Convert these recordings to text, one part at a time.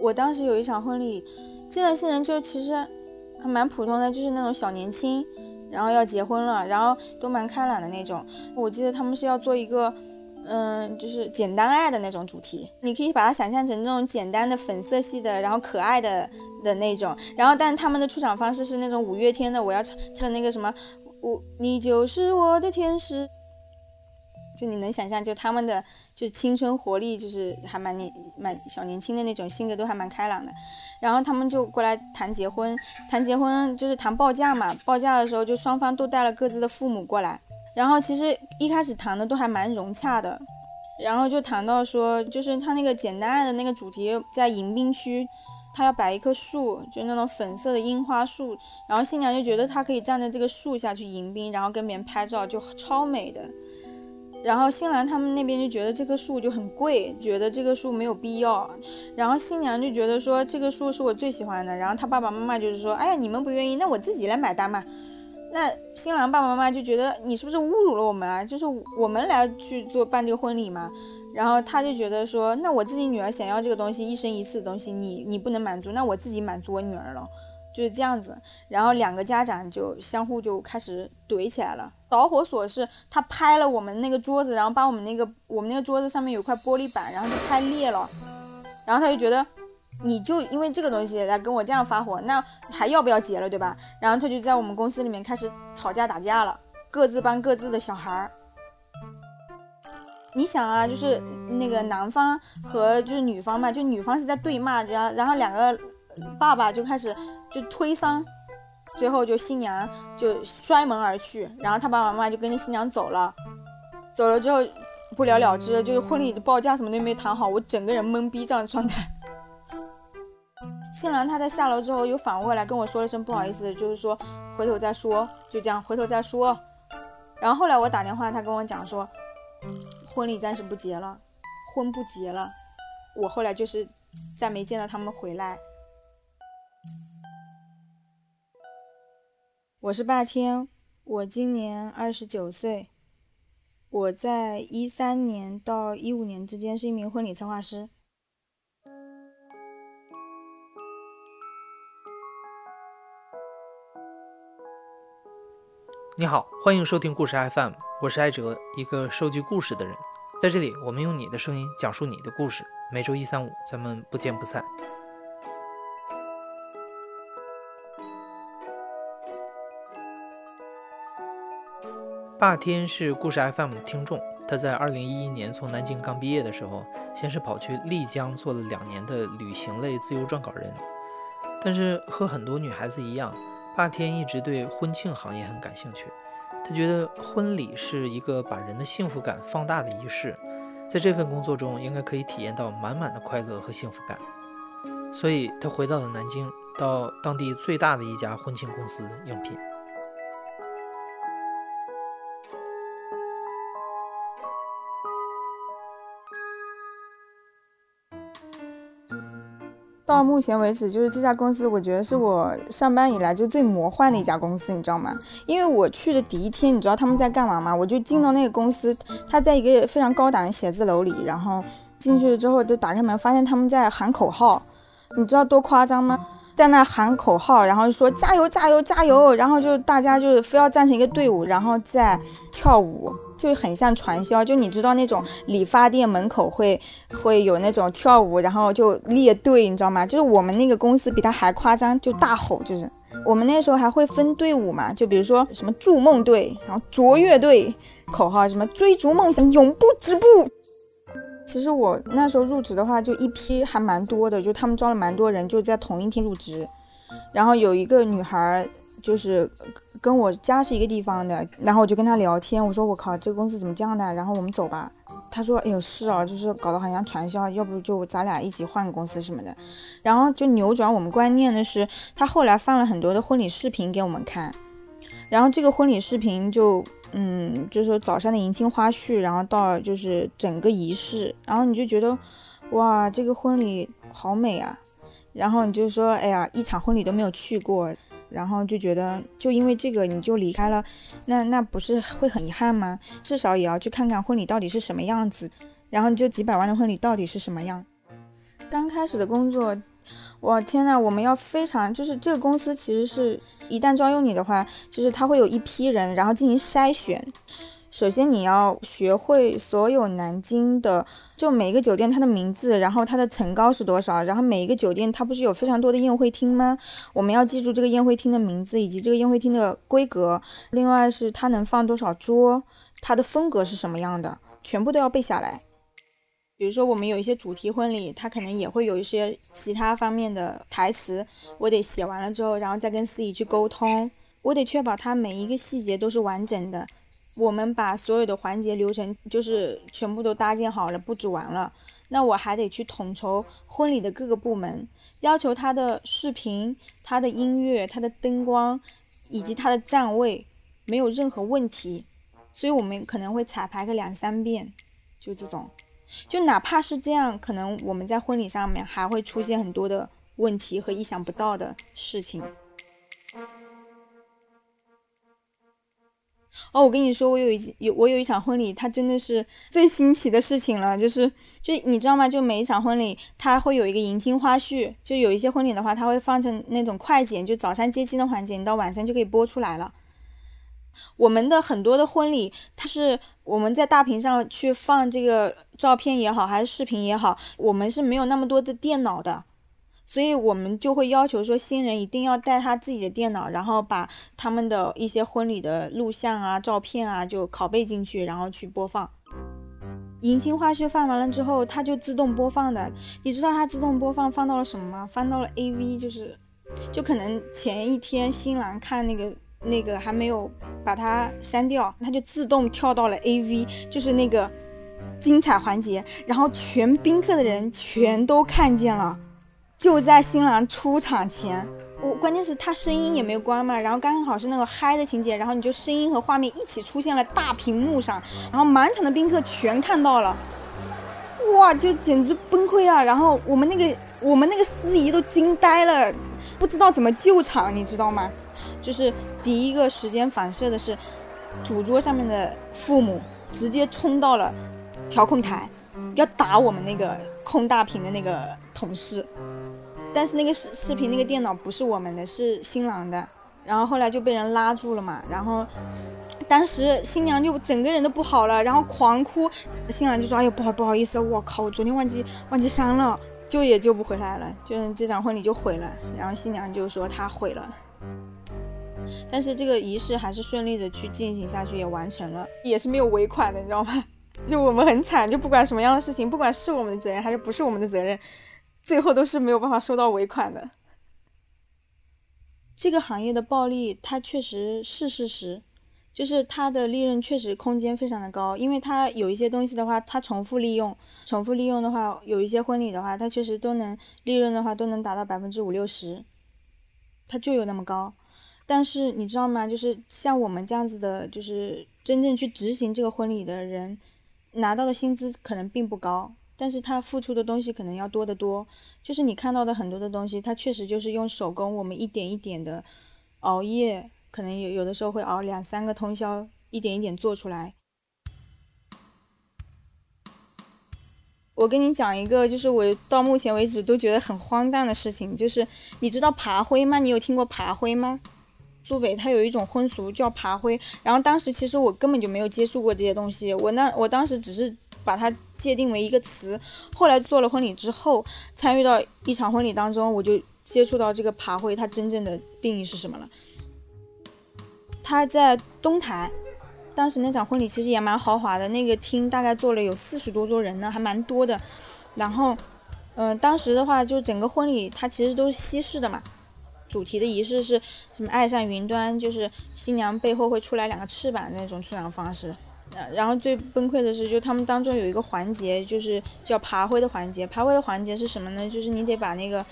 我当时有一场婚礼，进来新人就其实还蛮普通的，就是那种小年轻，然后要结婚了，然后都蛮开朗的那种。我记得他们是要做一个，嗯，就是简单爱的那种主题，你可以把它想象成那种简单的粉色系的，然后可爱的的那种。然后，但他们的出场方式是那种五月天的，我要唱唱那个什么，我你就是我的天使。就你能想象，就他们的就青春活力，就是还蛮年蛮小年轻的那种性格，都还蛮开朗的。然后他们就过来谈结婚，谈结婚就是谈报价嘛。报价的时候，就双方都带了各自的父母过来。然后其实一开始谈的都还蛮融洽的。然后就谈到说，就是他那个简单爱的那个主题在迎宾区，他要摆一棵树，就那种粉色的樱花树。然后新娘就觉得她可以站在这个树下去迎宾，然后跟别人拍照，就超美的。然后新郎他们那边就觉得这棵树就很贵，觉得这棵树没有必要。然后新娘就觉得说这棵树是我最喜欢的。然后他爸爸妈妈就是说，哎呀，你们不愿意，那我自己来买单嘛。那新郎爸爸妈妈就觉得你是不是侮辱了我们啊？就是我们来去做办这个婚礼嘛。然后他就觉得说，那我自己女儿想要这个东西，一生一次的东西，你你不能满足，那我自己满足我女儿了。就是这样子，然后两个家长就相互就开始怼起来了。导火索是他拍了我们那个桌子，然后把我们那个我们那个桌子上面有块玻璃板，然后就拍裂了。然后他就觉得，你就因为这个东西来跟我这样发火，那还要不要结了，对吧？然后他就在我们公司里面开始吵架打架了，各自帮各自的小孩儿。你想啊，就是那个男方和就是女方嘛，就女方是在对骂，然后然后两个爸爸就开始。就推搡，最后就新娘就摔门而去，然后他爸爸妈妈就跟着新娘走了，走了之后不了了之，就是婚礼的报价什么都没谈好，我整个人懵逼这样的状态。新郎他在下楼之后又反过来跟我说了声不好意思，就是说回头再说，就这样回头再说。然后后来我打电话，他跟我讲说婚礼暂时不结了，婚不结了。我后来就是再没见到他们回来。我是霸天，我今年二十九岁，我在一三年到一五年之间是一名婚礼策划师。你好，欢迎收听故事 FM，我是艾哲，一个收集故事的人。在这里，我们用你的声音讲述你的故事。每周一、三、五，咱们不见不散。霸天是故事 FM 的听众，他在二零一一年从南京刚毕业的时候，先是跑去丽江做了两年的旅行类自由撰稿人。但是和很多女孩子一样，霸天一直对婚庆行业很感兴趣。他觉得婚礼是一个把人的幸福感放大的仪式，在这份工作中应该可以体验到满满的快乐和幸福感。所以他回到了南京，到当地最大的一家婚庆公司应聘。到目前为止，就是这家公司，我觉得是我上班以来就最魔幻的一家公司，你知道吗？因为我去的第一天，你知道他们在干嘛吗？我就进到那个公司，他在一个非常高档的写字楼里，然后进去了之后就打开门，发现他们在喊口号，你知道多夸张吗？在那喊口号，然后说加油加油加油，然后就大家就是非要站成一个队伍，然后再跳舞。就很像传销，就你知道那种理发店门口会会有那种跳舞，然后就列队，你知道吗？就是我们那个公司比他还夸张，就大吼，就是我们那时候还会分队伍嘛，就比如说什么筑梦队，然后卓越队，口号什么追逐梦想永不止步。其实我那时候入职的话，就一批还蛮多的，就他们招了蛮多人，就在同一天入职，然后有一个女孩。就是跟我家是一个地方的，然后我就跟他聊天，我说我靠，这个公司怎么这样的？然后我们走吧。他说，哎呦是啊，就是搞得好像传销，要不就咱俩一起换个公司什么的。然后就扭转我们观念的是，他后来放了很多的婚礼视频给我们看，然后这个婚礼视频就，嗯，就是说早上的迎亲花絮，然后到就是整个仪式，然后你就觉得，哇，这个婚礼好美啊。然后你就说，哎呀，一场婚礼都没有去过。然后就觉得，就因为这个你就离开了，那那不是会很遗憾吗？至少也要去看看婚礼到底是什么样子，然后就几百万的婚礼到底是什么样。刚开始的工作，我天呐，我们要非常就是这个公司其实是一旦招用你的话，就是他会有一批人，然后进行筛选。首先你要学会所有南京的，就每一个酒店它的名字，然后它的层高是多少，然后每一个酒店它不是有非常多的宴会厅吗？我们要记住这个宴会厅的名字以及这个宴会厅的规格，另外是它能放多少桌，它的风格是什么样的，全部都要背下来。比如说我们有一些主题婚礼，它可能也会有一些其他方面的台词，我得写完了之后，然后再跟司仪去沟通，我得确保它每一个细节都是完整的。我们把所有的环节流程就是全部都搭建好了，布置完了，那我还得去统筹婚礼的各个部门，要求他的视频、他的音乐、他的灯光以及他的站位没有任何问题，所以我们可能会彩排个两三遍，就这种，就哪怕是这样，可能我们在婚礼上面还会出现很多的问题和意想不到的事情。哦，我跟你说，我有一有我有一场婚礼，它真的是最新奇的事情了，就是就你知道吗？就每一场婚礼，它会有一个迎亲花絮，就有一些婚礼的话，它会放成那种快剪，就早上接亲的环节，你到晚上就可以播出来了。我们的很多的婚礼，它是我们在大屏上去放这个照片也好，还是视频也好，我们是没有那么多的电脑的。所以我们就会要求说，新人一定要带他自己的电脑，然后把他们的一些婚礼的录像啊、照片啊，就拷贝进去，然后去播放。迎新花絮放完了之后，它就自动播放的。你知道它自动播放放到了什么吗？放到了 AV，就是，就可能前一天新郎看那个那个还没有把它删掉，它就自动跳到了 AV，就是那个精彩环节，然后全宾客的人全都看见了。就在新郎出场前，我关键是他声音也没有关嘛，然后刚好是那个嗨的情节，然后你就声音和画面一起出现了大屏幕上，然后满场的宾客全看到了，哇，就简直崩溃啊！然后我们那个我们那个司仪都惊呆了，不知道怎么救场，你知道吗？就是第一个时间反射的是，主桌上面的父母直接冲到了调控台，要打我们那个控大屏的那个同事。但是那个视视频那个电脑不是我们的，是新郎的，然后后来就被人拉住了嘛，然后当时新娘就整个人都不好了，然后狂哭，新郎就说：“哎呀，不好不好意思，我靠，我昨天忘记忘记删了，救也救不回来了，就这场婚礼就毁了。”然后新娘就说她毁了，但是这个仪式还是顺利的去进行下去，也完成了，也是没有尾款的，你知道吗？就我们很惨，就不管什么样的事情，不管是我们的责任还是不是我们的责任。最后都是没有办法收到尾款的。这个行业的暴利，它确实是事实，就是它的利润确实空间非常的高，因为它有一些东西的话，它重复利用，重复利用的话，有一些婚礼的话，它确实都能利润的话都能达到百分之五六十，它就有那么高。但是你知道吗？就是像我们这样子的，就是真正去执行这个婚礼的人，拿到的薪资可能并不高。但是他付出的东西可能要多得多，就是你看到的很多的东西，他确实就是用手工，我们一点一点的熬夜，可能有有的时候会熬两三个通宵，一点一点做出来。我跟你讲一个，就是我到目前为止都觉得很荒诞的事情，就是你知道爬灰吗？你有听过爬灰吗？苏北它有一种婚俗叫爬灰，然后当时其实我根本就没有接触过这些东西，我那我当时只是把它。界定为一个词，后来做了婚礼之后，参与到一场婚礼当中，我就接触到这个爬灰，它真正的定义是什么了。他在东台，当时那场婚礼其实也蛮豪华的，那个厅大概坐了有四十多桌人呢，还蛮多的。然后，嗯，当时的话就整个婚礼它其实都是西式的嘛，主题的仪式是什么？爱上云端，就是新娘背后会出来两个翅膀的那种出场方式。然后最崩溃的是，就他们当中有一个环节，就是叫爬灰的环节。爬灰的环节是什么呢？就是你得把那个，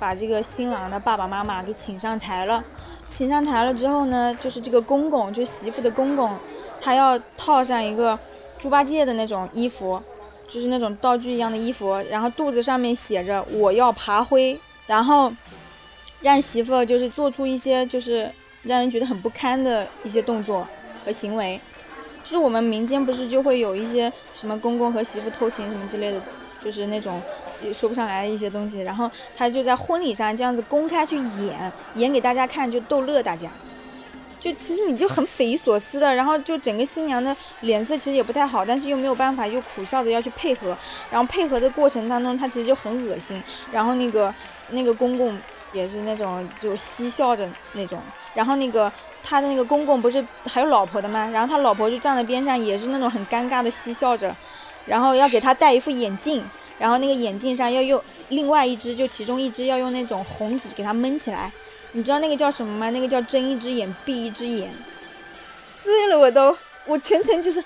把这个新郎的爸爸妈妈给请上台了。请上台了之后呢，就是这个公公，就媳妇的公公，他要套上一个猪八戒的那种衣服，就是那种道具一样的衣服，然后肚子上面写着“我要爬灰”，然后让媳妇就是做出一些就是让人觉得很不堪的一些动作和行为。就是我们民间不是就会有一些什么公公和媳妇偷情什么之类的，就是那种也说不上来的一些东西，然后他就在婚礼上这样子公开去演，演给大家看，就逗乐大家。就其实你就很匪夷所思的，然后就整个新娘的脸色其实也不太好，但是又没有办法，又苦笑着要去配合，然后配合的过程当中，他其实就很恶心。然后那个那个公公也是那种就嬉笑着那种，然后那个他的那个公公不是还有老婆的吗？然后他老婆就站在边上，也是那种很尴尬的嬉笑着，然后要给他戴一副眼镜，然后那个眼镜上要用另外一只，就其中一只要用那种红纸给他闷起来。你知道那个叫什么吗？那个叫睁一只眼闭一只眼，醉了我都，我全程就是，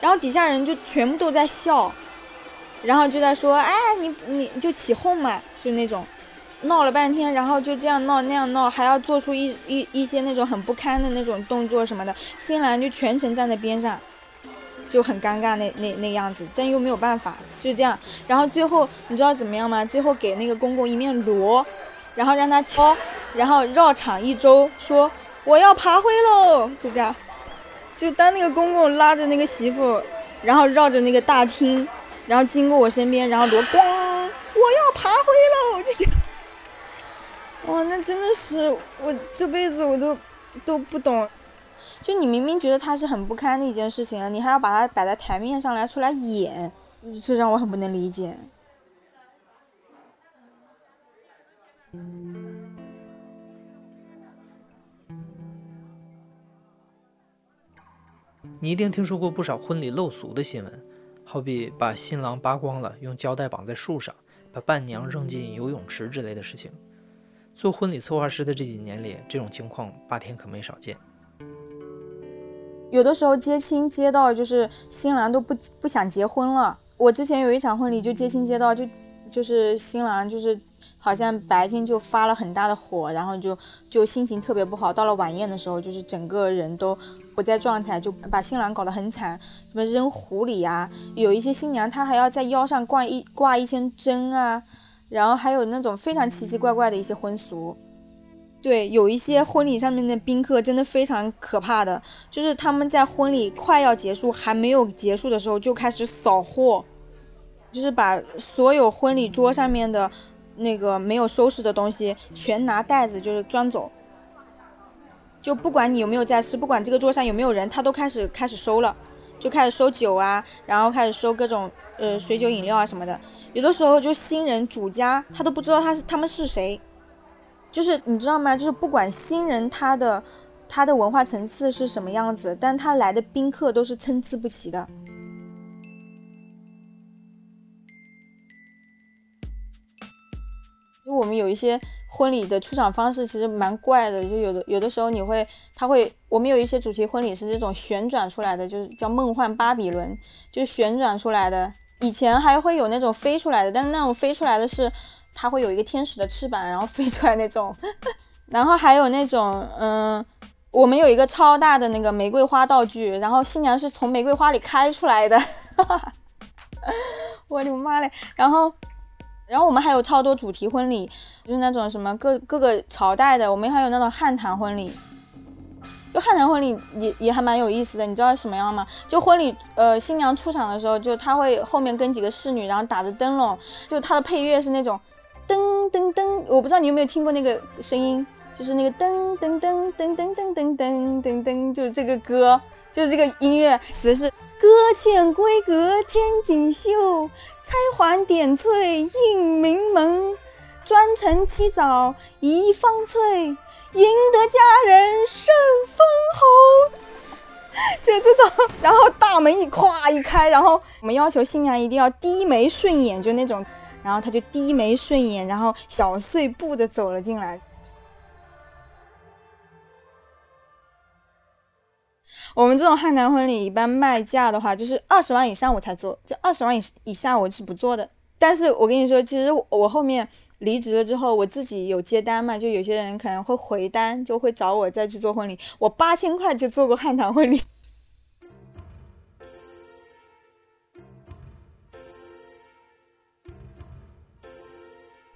然后底下人就全部都在笑，然后就在说，哎，你你就起哄嘛，就那种，闹了半天，然后就这样闹那样闹，还要做出一一一些那种很不堪的那种动作什么的，新兰就全程站在边上，就很尴尬那那那样子，但又没有办法，就这样，然后最后你知道怎么样吗？最后给那个公公一面锣。然后让他敲，然后绕场一周，说我要爬灰喽，就这样。就当那个公公拉着那个媳妇，然后绕着那个大厅，然后经过我身边，然后锣咣，哇，那真的是我这辈子我都都不懂。就你明明觉得他是很不堪的一件事情啊，你还要把它摆在台面上来出来演，这让我很不能理解。你一定听说过不少婚礼漏俗的新闻，好比把新郎扒光了，用胶带绑在树上，把伴娘扔进游泳池之类的事情。做婚礼策划师的这几年里，这种情况八天可没少见。有的时候接亲接到就是新郎都不不想结婚了。我之前有一场婚礼就接亲接到就就是新郎就是。好像白天就发了很大的火，然后就就心情特别不好。到了晚宴的时候，就是整个人都不在状态，就把新郎搞得很惨，什么扔壶里啊，有一些新娘她还要在腰上挂一挂一些针啊，然后还有那种非常奇奇怪怪的一些婚俗。对，有一些婚礼上面的宾客真的非常可怕的，就是他们在婚礼快要结束还没有结束的时候就开始扫货，就是把所有婚礼桌上面的。那个没有收拾的东西，全拿袋子就是装走，就不管你有没有在吃，不管这个桌上有没有人，他都开始开始收了，就开始收酒啊，然后开始收各种呃水酒饮料啊什么的。有的时候就新人主家他都不知道他是他们是谁，就是你知道吗？就是不管新人他的他的文化层次是什么样子，但他来的宾客都是参差不齐的。就我们有一些婚礼的出场方式，其实蛮怪的。就有的有的时候你会，他会，我们有一些主题婚礼是这种旋转出来的，就是叫梦幻巴比伦，就是旋转出来的。以前还会有那种飞出来的，但是那种飞出来的是，它会有一个天使的翅膀，然后飞出来那种。然后还有那种，嗯，我们有一个超大的那个玫瑰花道具，然后新娘是从玫瑰花里开出来的。我的妈嘞！然后。然后我们还有超多主题婚礼，就是那种什么各各个朝代的，我们还有那种汉唐婚礼，就汉唐婚礼也也还蛮有意思的。你知道什么样吗？就婚礼，呃，新娘出场的时候，就她会后面跟几个侍女，然后打着灯笼，就她的配乐是那种噔噔噔，我不知道你有没有听过那个声音，就是那个噔噔噔噔噔噔噔噔噔噔，就是这个歌，就是这个音乐词是。阁前闺阁添锦绣，钗环点翠映明门。妆成七早一方翠，赢得佳人胜封侯。就这种，然后大门一咵一开，然后我们要求新娘一定要低眉顺眼，就那种，然后她就低眉顺眼，然后小碎步的走了进来。我们这种汉唐婚礼一般卖价的话，就是二十万以上我才做，就二十万以以下我是不做的。但是我跟你说，其实我后面离职了之后，我自己有接单嘛，就有些人可能会回单，就会找我再去做婚礼。我八千块就做过汉唐婚礼。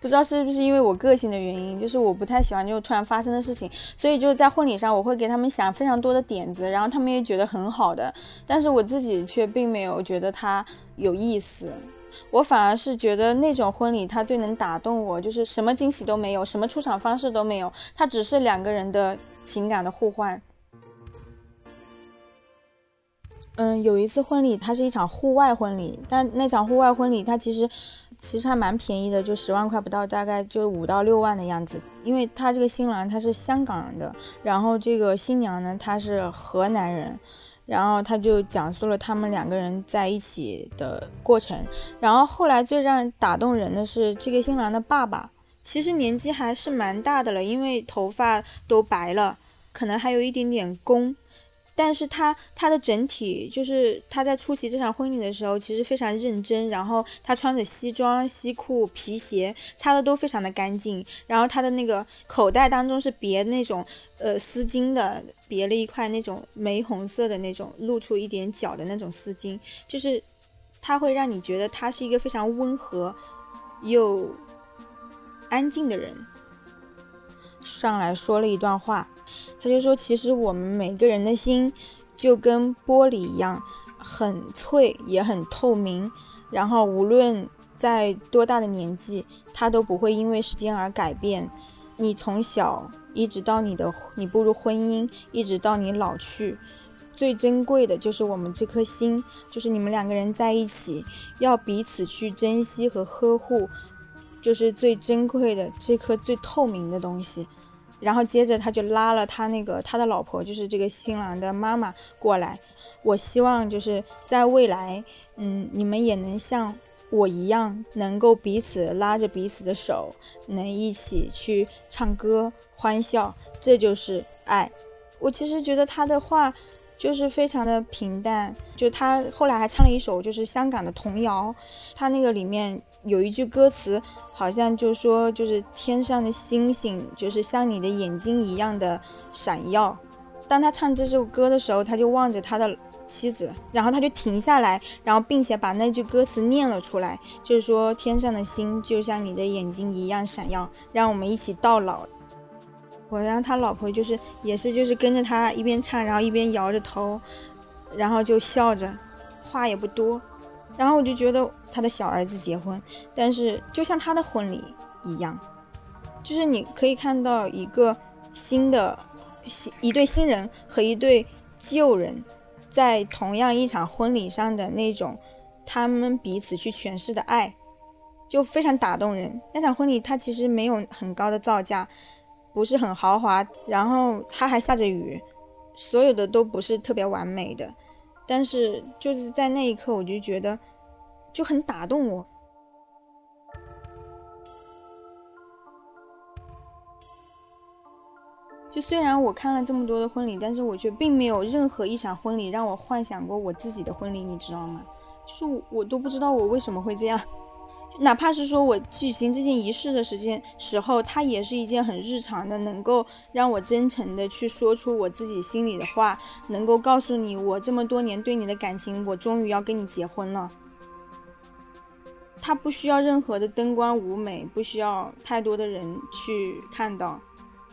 不知道是不是因为我个性的原因，就是我不太喜欢就突然发生的事情，所以就在婚礼上我会给他们想非常多的点子，然后他们也觉得很好的，但是我自己却并没有觉得它有意思。我反而是觉得那种婚礼它最能打动我，就是什么惊喜都没有，什么出场方式都没有，它只是两个人的情感的互换。嗯，有一次婚礼，它是一场户外婚礼，但那场户外婚礼它其实其实还蛮便宜的，就十万块不到，大概就五到六万的样子。因为他这个新郎他是香港人的，然后这个新娘呢她是河南人，然后他就讲述了他们两个人在一起的过程。然后后来最让打动人的是这个新郎的爸爸，其实年纪还是蛮大的了，因为头发都白了，可能还有一点点攻。但是他他的整体就是他在出席这场婚礼的时候，其实非常认真。然后他穿着西装、西裤、皮鞋，擦的都非常的干净。然后他的那个口袋当中是别那种呃丝巾的，别了一块那种玫红色的那种露出一点角的那种丝巾，就是他会让你觉得他是一个非常温和又安静的人。上来说了一段话。他就说：“其实我们每个人的心就跟玻璃一样，很脆也很透明。然后无论在多大的年纪，它都不会因为时间而改变。你从小一直到你的你步入婚姻，一直到你老去，最珍贵的就是我们这颗心，就是你们两个人在一起，要彼此去珍惜和呵护，就是最珍贵的这颗最透明的东西。”然后接着他就拉了他那个他的老婆，就是这个新郎的妈妈过来。我希望就是在未来，嗯，你们也能像我一样，能够彼此拉着彼此的手，能一起去唱歌欢笑，这就是爱。我其实觉得他的话就是非常的平淡，就他后来还唱了一首就是香港的童谣，他那个里面。有一句歌词，好像就说，就是天上的星星，就是像你的眼睛一样的闪耀。当他唱这首歌的时候，他就望着他的妻子，然后他就停下来，然后并且把那句歌词念了出来，就是说天上的星就像你的眼睛一样闪耀，让我们一起到老。我让他老婆就是也是就是跟着他一边唱，然后一边摇着头，然后就笑着，话也不多。然后我就觉得他的小儿子结婚，但是就像他的婚礼一样，就是你可以看到一个新的新一对新人和一对旧人，在同样一场婚礼上的那种他们彼此去诠释的爱，就非常打动人。那场婚礼它其实没有很高的造价，不是很豪华，然后它还下着雨，所有的都不是特别完美的。但是就是在那一刻，我就觉得就很打动我。就虽然我看了这么多的婚礼，但是我却并没有任何一场婚礼让我幻想过我自己的婚礼，你知道吗？就是我，我都不知道我为什么会这样。哪怕是说我举行这件仪式的时间时候，它也是一件很日常的，能够让我真诚的去说出我自己心里的话，能够告诉你我这么多年对你的感情，我终于要跟你结婚了。它不需要任何的灯光舞美，不需要太多的人去看到，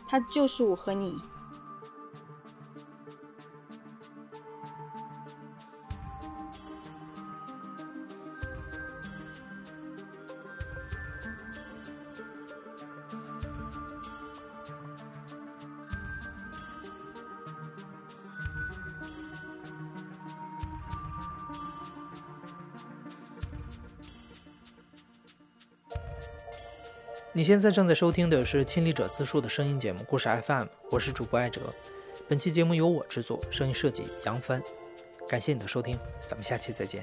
它就是我和你。你现在正在收听的是亲历者自述的声音节目《故事 FM》，我是主播艾哲。本期节目由我制作，声音设计杨帆。感谢你的收听，咱们下期再见。